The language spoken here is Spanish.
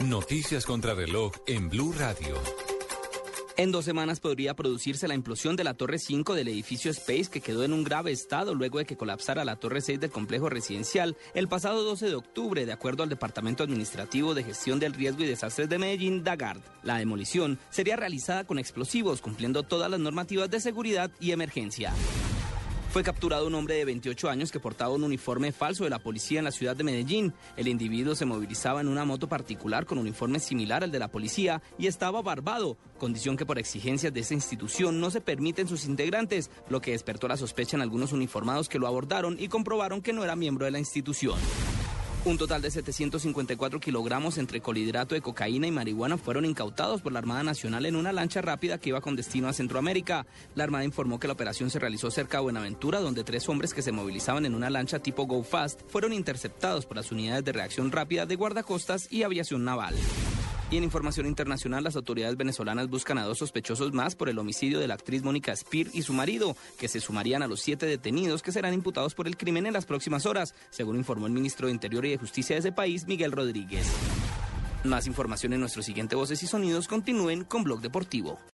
Noticias contra reloj en Blue Radio. En dos semanas podría producirse la implosión de la Torre 5 del edificio Space que quedó en un grave estado luego de que colapsara la Torre 6 del complejo residencial el pasado 12 de octubre, de acuerdo al Departamento Administrativo de Gestión del Riesgo y Desastres de Medellín, DAGARD. La demolición sería realizada con explosivos, cumpliendo todas las normativas de seguridad y emergencia. Fue capturado un hombre de 28 años que portaba un uniforme falso de la policía en la ciudad de Medellín. El individuo se movilizaba en una moto particular con uniforme similar al de la policía y estaba barbado, condición que por exigencias de esa institución no se permiten sus integrantes, lo que despertó la sospecha en algunos uniformados que lo abordaron y comprobaron que no era miembro de la institución. Un total de 754 kilogramos entre colhidrato de cocaína y marihuana fueron incautados por la Armada Nacional en una lancha rápida que iba con destino a Centroamérica. La Armada informó que la operación se realizó cerca de Buenaventura, donde tres hombres que se movilizaban en una lancha tipo Go Fast fueron interceptados por las unidades de reacción rápida de guardacostas y aviación naval. Y en información internacional, las autoridades venezolanas buscan a dos sospechosos más por el homicidio de la actriz Mónica Spear y su marido, que se sumarían a los siete detenidos que serán imputados por el crimen en las próximas horas, según informó el ministro de Interior y de Justicia de ese país, Miguel Rodríguez. Más información en nuestro siguiente Voces y Sonidos. Continúen con Blog Deportivo.